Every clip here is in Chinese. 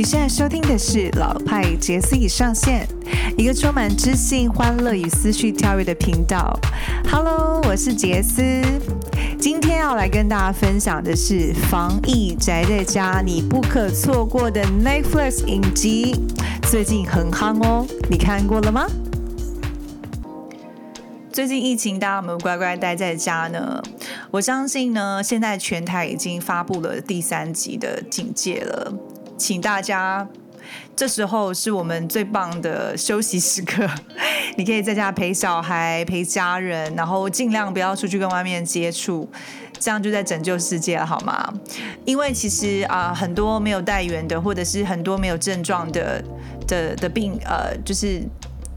你现在收听的是老派杰斯已上线，一个充满知性、欢乐与思绪跳跃的频道。Hello，我是杰斯，今天要来跟大家分享的是防疫宅在家你不可错过的 Netflix 影集，最近很夯哦，你看过了吗？最近疫情，大家有没有乖乖待在家呢？我相信呢，现在全台已经发布了第三级的警戒了。请大家，这时候是我们最棒的休息时刻，你可以在家陪小孩、陪家人，然后尽量不要出去跟外面接触，这样就在拯救世界了，好吗？因为其实啊，很多没有带源的，或者是很多没有症状的的的病，呃，就是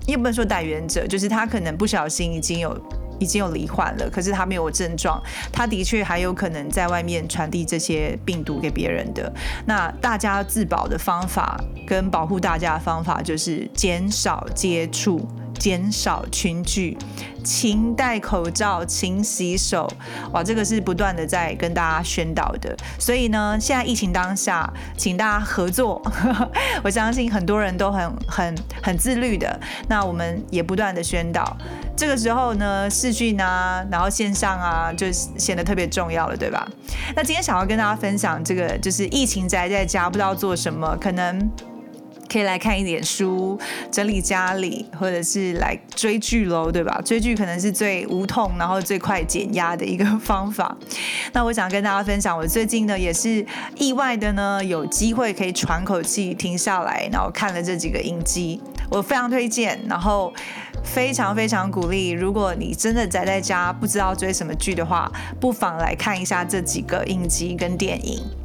也不能说带源者，就是他可能不小心已经有。已经有罹患了，可是他没有症状，他的确还有可能在外面传递这些病毒给别人的。那大家自保的方法跟保护大家的方法就是减少接触。减少群聚，勤戴口罩，勤洗手。哇，这个是不断的在跟大家宣导的。所以呢，现在疫情当下，请大家合作。我相信很多人都很很很自律的。那我们也不断的宣导。这个时候呢，视讯啊，然后线上啊，就显得特别重要了，对吧？那今天想要跟大家分享这个，就是疫情宅在家不知道做什么，可能。可以来看一点书，整理家里，或者是来追剧喽，对吧？追剧可能是最无痛，然后最快减压的一个方法。那我想跟大家分享，我最近呢也是意外的呢，有机会可以喘口气，停下来，然后看了这几个影集，我非常推荐，然后非常非常鼓励，如果你真的宅在家不知道追什么剧的话，不妨来看一下这几个影集跟电影。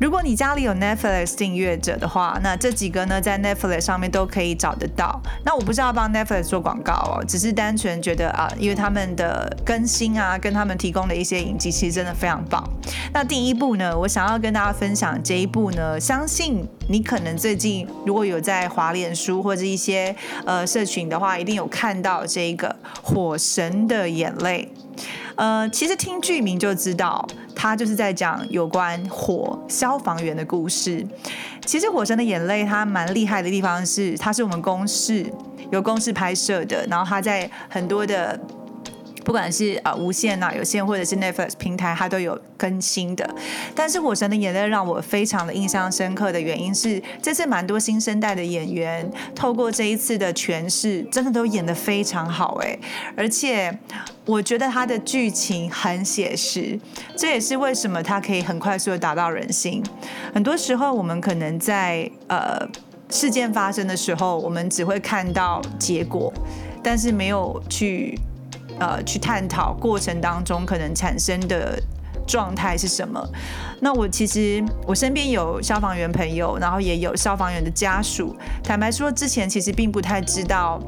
如果你家里有 Netflix 订阅者的话，那这几个呢在 Netflix 上面都可以找得到。那我不是要帮 Netflix 做广告哦，只是单纯觉得啊，因为他们的更新啊，跟他们提供的一些影集其实真的非常棒。那第一部呢，我想要跟大家分享这一部呢，相信你可能最近如果有在华脸书或者一些呃社群的话，一定有看到这个《火神的眼泪》。呃，其实听剧名就知道，他就是在讲有关火消防员的故事。其实《火神的眼泪》它蛮厉害的地方是，它是我们公视由公视拍摄的，然后它在很多的。不管是呃无线呐、有线或者是 Netflix 平台，它都有更新的。但是《火神的眼泪》让我非常的印象深刻的原因是，这次蛮多新生代的演员透过这一次的诠释，真的都演得非常好哎。而且我觉得它的剧情很写实，这也是为什么它可以很快速的打到人心。很多时候我们可能在呃事件发生的时候，我们只会看到结果，但是没有去。呃，去探讨过程当中可能产生的状态是什么？那我其实我身边有消防员朋友，然后也有消防员的家属。坦白说，之前其实并不太知道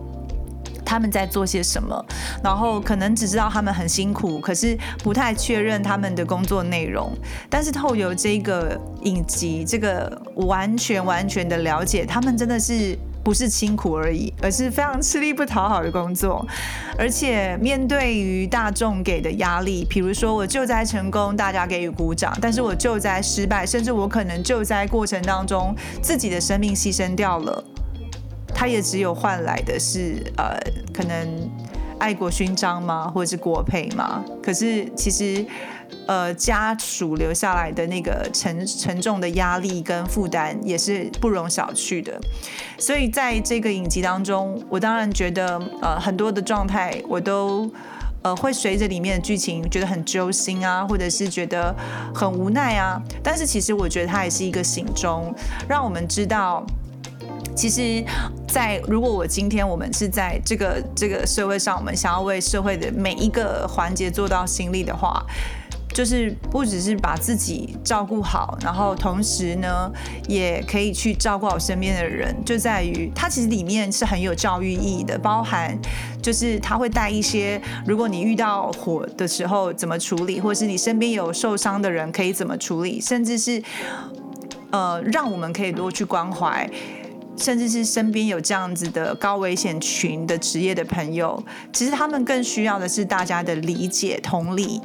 他们在做些什么，然后可能只知道他们很辛苦，可是不太确认他们的工作内容。但是透过这个影集，这个完全完全的了解，他们真的是。不是辛苦而已，而是非常吃力不讨好的工作，而且面对于大众给的压力，比如说我救灾成功，大家给予鼓掌，但是我救灾失败，甚至我可能救灾过程当中自己的生命牺牲掉了，他也只有换来的是呃，可能爱国勋章吗，或者是国佩吗？可是其实。呃，家属留下来的那个沉沉重的压力跟负担也是不容小觑的，所以在这个影集当中，我当然觉得呃很多的状态我都呃会随着里面的剧情觉得很揪心啊，或者是觉得很无奈啊，但是其实我觉得它也是一个醒钟，让我们知道，其实，在如果我今天我们是在这个这个社会上，我们想要为社会的每一个环节做到心力的话。就是不只是把自己照顾好，然后同时呢，也可以去照顾好身边的人。就在于它其实里面是很有教育意义的，包含就是它会带一些，如果你遇到火的时候怎么处理，或是你身边有受伤的人可以怎么处理，甚至是呃，让我们可以多去关怀。甚至是身边有这样子的高危险群的职业的朋友，其实他们更需要的是大家的理解、同理，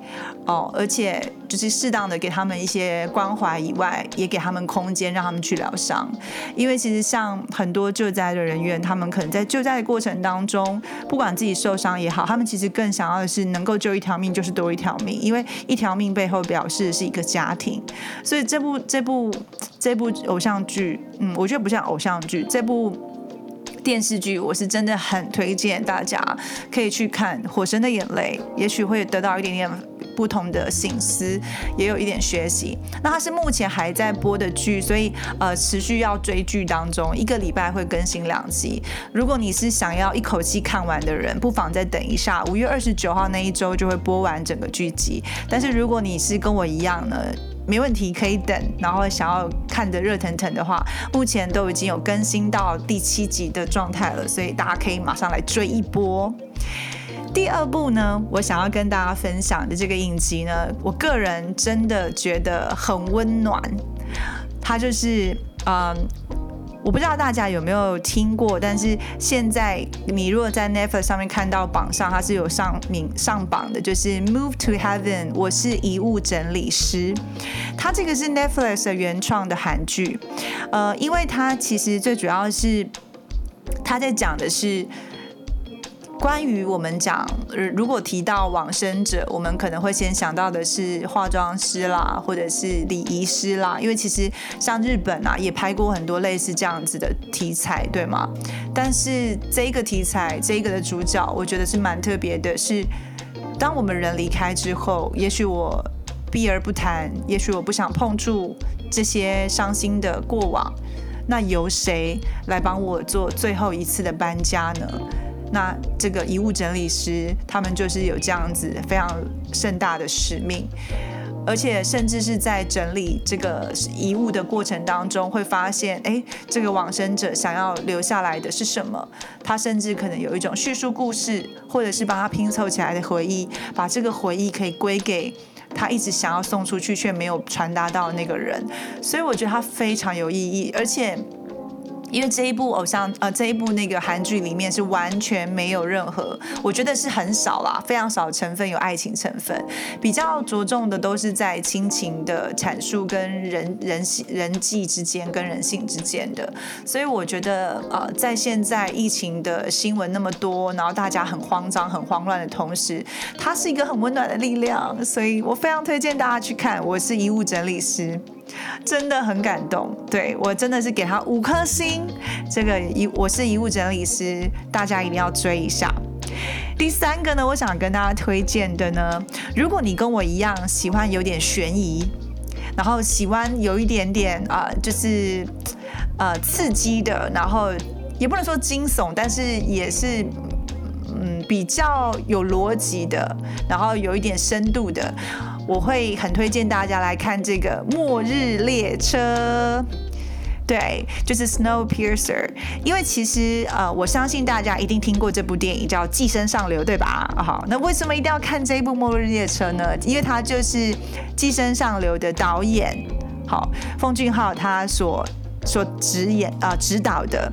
哦，而且就是适当的给他们一些关怀以外，也给他们空间，让他们去疗伤。因为其实像很多救灾的人员，他们可能在救灾的过程当中，不管自己受伤也好，他们其实更想要的是能够救一条命就是多一条命，因为一条命背后表示的是一个家庭。所以这部这部这部偶像剧，嗯，我觉得不像偶像剧，这部。电视剧我是真的很推荐大家可以去看《火神的眼泪》，也许会得到一点点不同的心思，也有一点学习。那它是目前还在播的剧，所以呃持续要追剧当中，一个礼拜会更新两集。如果你是想要一口气看完的人，不妨再等一下，五月二十九号那一周就会播完整个剧集。但是如果你是跟我一样呢？没问题，可以等。然后想要看得热腾腾的话，目前都已经有更新到第七集的状态了，所以大家可以马上来追一波。第二部呢，我想要跟大家分享的这个影集呢，我个人真的觉得很温暖，它就是嗯。我不知道大家有没有听过，但是现在你如果在 Netflix 上面看到榜上，它是有上名上榜的，就是《Move to Heaven》，我是遗物整理师。它这个是 Netflix 的原创的韩剧，呃，因为它其实最主要是它在讲的是。关于我们讲，如果提到往生者，我们可能会先想到的是化妆师啦，或者是礼仪师啦，因为其实像日本啊，也拍过很多类似这样子的题材，对吗？但是这一个题材，这一个的主角，我觉得是蛮特别的，是当我们人离开之后，也许我避而不谈，也许我不想碰触这些伤心的过往，那由谁来帮我做最后一次的搬家呢？那这个遗物整理师，他们就是有这样子非常盛大的使命，而且甚至是在整理这个遗物的过程当中，会发现，哎，这个往生者想要留下来的是什么？他甚至可能有一种叙述故事，或者是帮他拼凑起来的回忆，把这个回忆可以归给他一直想要送出去却没有传达到那个人。所以我觉得他非常有意义，而且。因为这一部偶像呃这一部那个韩剧里面是完全没有任何，我觉得是很少啦，非常少成分有爱情成分，比较着重的都是在亲情的阐述跟人人性人际之间跟人性之间的，所以我觉得呃在现在疫情的新闻那么多，然后大家很慌张很慌乱的同时，它是一个很温暖的力量，所以我非常推荐大家去看。我是遗物整理师。真的很感动，对我真的是给他五颗星。这个遗我是遗物整理师，大家一定要追一下。第三个呢，我想跟大家推荐的呢，如果你跟我一样喜欢有点悬疑，然后喜欢有一点点啊，就是呃刺激的，然后也不能说惊悚，但是也是嗯比较有逻辑的，然后有一点深度的。我会很推荐大家来看这个《末日列车》，对，就是 Snowpiercer。因为其实呃，我相信大家一定听过这部电影叫《寄生上流》，对吧？好，那为什么一定要看这一部《末日列车》呢？因为它就是《寄生上流》的导演，好，奉俊昊他所所指演啊指导的。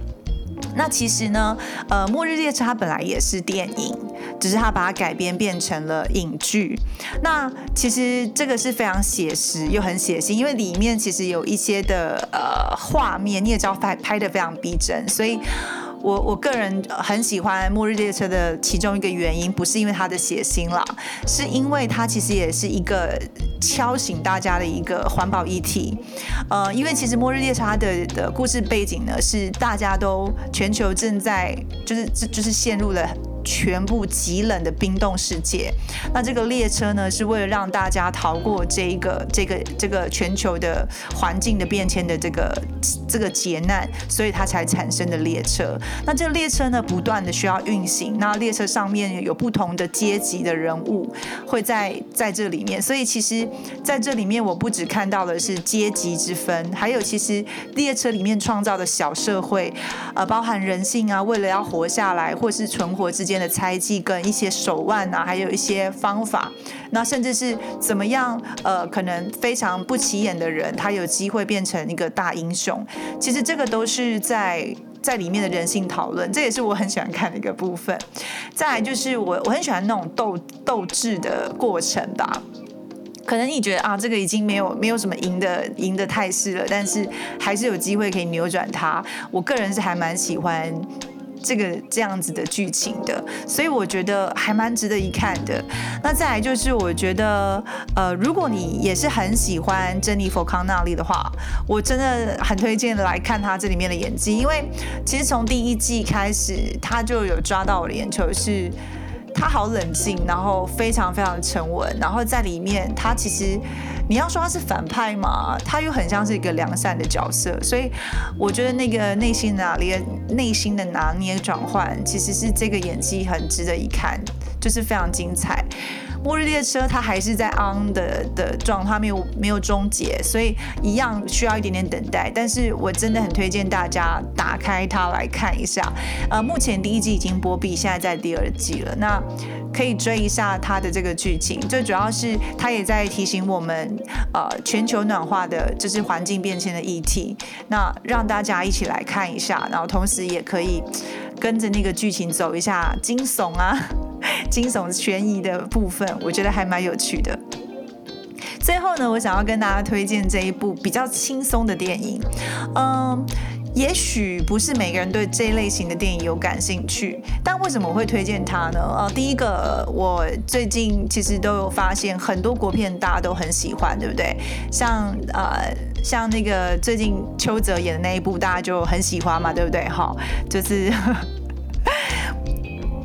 那其实呢，呃，《末日列车》它本来也是电影，只是它把它改编变成了影剧。那其实这个是非常写实又很写心，因为里面其实有一些的呃画面，你也知道拍拍的非常逼真，所以。我我个人很喜欢《末日列车》的其中一个原因，不是因为它的血腥啦，是因为它其实也是一个敲醒大家的一个环保议题。呃，因为其实《末日列车》它的的故事背景呢，是大家都全球正在就是就是陷入了。全部极冷的冰冻世界，那这个列车呢，是为了让大家逃过这一个这个这个全球的环境的变迁的这个这个劫难，所以它才产生的列车。那这个列车呢，不断的需要运行，那列车上面有不同的阶级的人物会在在这里面，所以其实在这里面，我不只看到的是阶级之分，还有其实列车里面创造的小社会，呃，包含人性啊，为了要活下来或是存活之间。的猜忌跟一些手腕啊，还有一些方法，那甚至是怎么样？呃，可能非常不起眼的人，他有机会变成一个大英雄。其实这个都是在在里面的人性讨论，这也是我很喜欢看的一个部分。再来就是我我很喜欢那种斗斗志的过程吧。可能你觉得啊，这个已经没有没有什么赢的赢的态势了，但是还是有机会可以扭转它。我个人是还蛮喜欢。这个这样子的剧情的，所以我觉得还蛮值得一看的。那再来就是，我觉得呃，如果你也是很喜欢珍妮佛康纳利的话，我真的很推荐来看她这里面的演技，因为其实从第一季开始，她就有抓到我的眼球是。他好冷静，然后非常非常沉稳，然后在里面，他其实你要说他是反派嘛，他又很像是一个良善的角色，所以我觉得那个内心拿捏、内心的拿捏转换，其实是这个演技很值得一看，就是非常精彩。末日列车它还是在 on 的的状态，没有没有终结，所以一样需要一点点等待。但是我真的很推荐大家打开它来看一下。呃，目前第一季已经播毕，现在在第二季了。那可以追一下它的这个剧情。最主要是它也在提醒我们，呃，全球暖化的就是环境变迁的议题。那让大家一起来看一下，然后同时也可以跟着那个剧情走一下惊悚啊。惊悚悬疑的部分，我觉得还蛮有趣的。最后呢，我想要跟大家推荐这一部比较轻松的电影。嗯，也许不是每个人对这类型的电影有感兴趣，但为什么我会推荐它呢？呃，第一个，我最近其实都有发现很多国片大家都很喜欢，对不对？像呃，像那个最近邱泽演的那一部，大家就很喜欢嘛，对不对？哈，就是。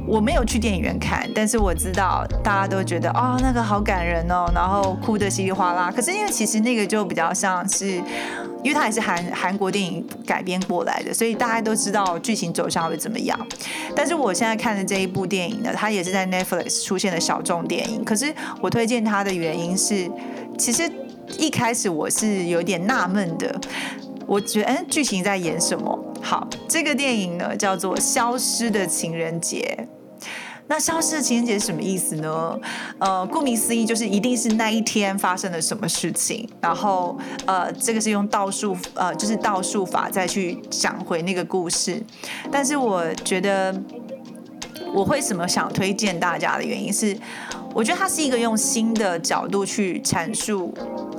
我没有去电影院看，但是我知道大家都觉得哦，那个好感人哦，然后哭的稀里哗啦。可是因为其实那个就比较像是，因为它也是韩韩国电影改编过来的，所以大家都知道剧情走向会怎么样。但是我现在看的这一部电影呢，它也是在 Netflix 出现的小众电影。可是我推荐它的原因是，其实一开始我是有点纳闷的，我觉得哎，剧情在演什么？好，这个电影呢叫做《消失的情人节》。那消失的情人节是什么意思呢？呃，顾名思义，就是一定是那一天发生了什么事情，然后呃，这个是用倒数呃，就是倒数法再去讲回那个故事。但是我觉得我为什么想推荐大家的原因是，我觉得它是一个用新的角度去阐述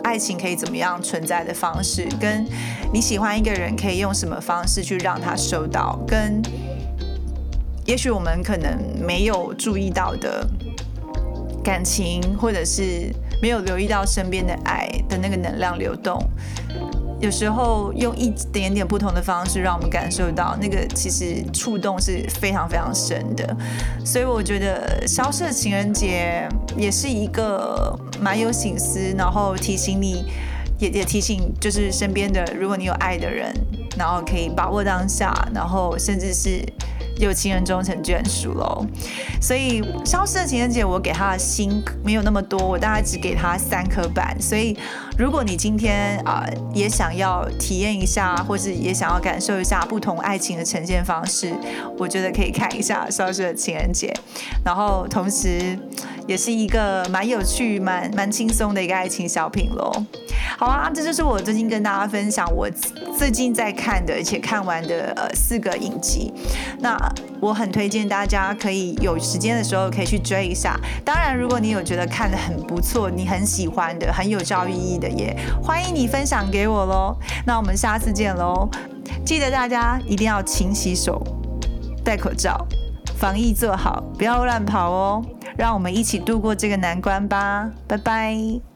爱情可以怎么样存在的方式，跟你喜欢一个人可以用什么方式去让他收到，跟。也许我们可能没有注意到的感情，或者是没有留意到身边的爱的那个能量流动，有时候用一点点不同的方式，让我们感受到那个其实触动是非常非常深的。所以我觉得消失的情人节也是一个蛮有心思，然后提醒你，也也提醒就是身边的，如果你有爱的人，然后可以把握当下，然后甚至是。有情人终成眷属喽，所以消失的情人节我给他的心没有那么多，我大概只给他三颗半。所以如果你今天啊也想要体验一下，或是也想要感受一下不同爱情的呈现方式，我觉得可以看一下消失的情人节，然后同时也是一个蛮有趣、蛮蛮轻松的一个爱情小品喽。好啊，这就是我最近跟大家分享我最近在看的，而且看完的呃四个影集。那我很推荐大家可以有时间的时候可以去追一下。当然，如果你有觉得看的很不错，你很喜欢的，很有教育意义的，也欢迎你分享给我喽。那我们下次见喽！记得大家一定要勤洗手、戴口罩，防疫做好，不要乱跑哦。让我们一起度过这个难关吧！拜拜。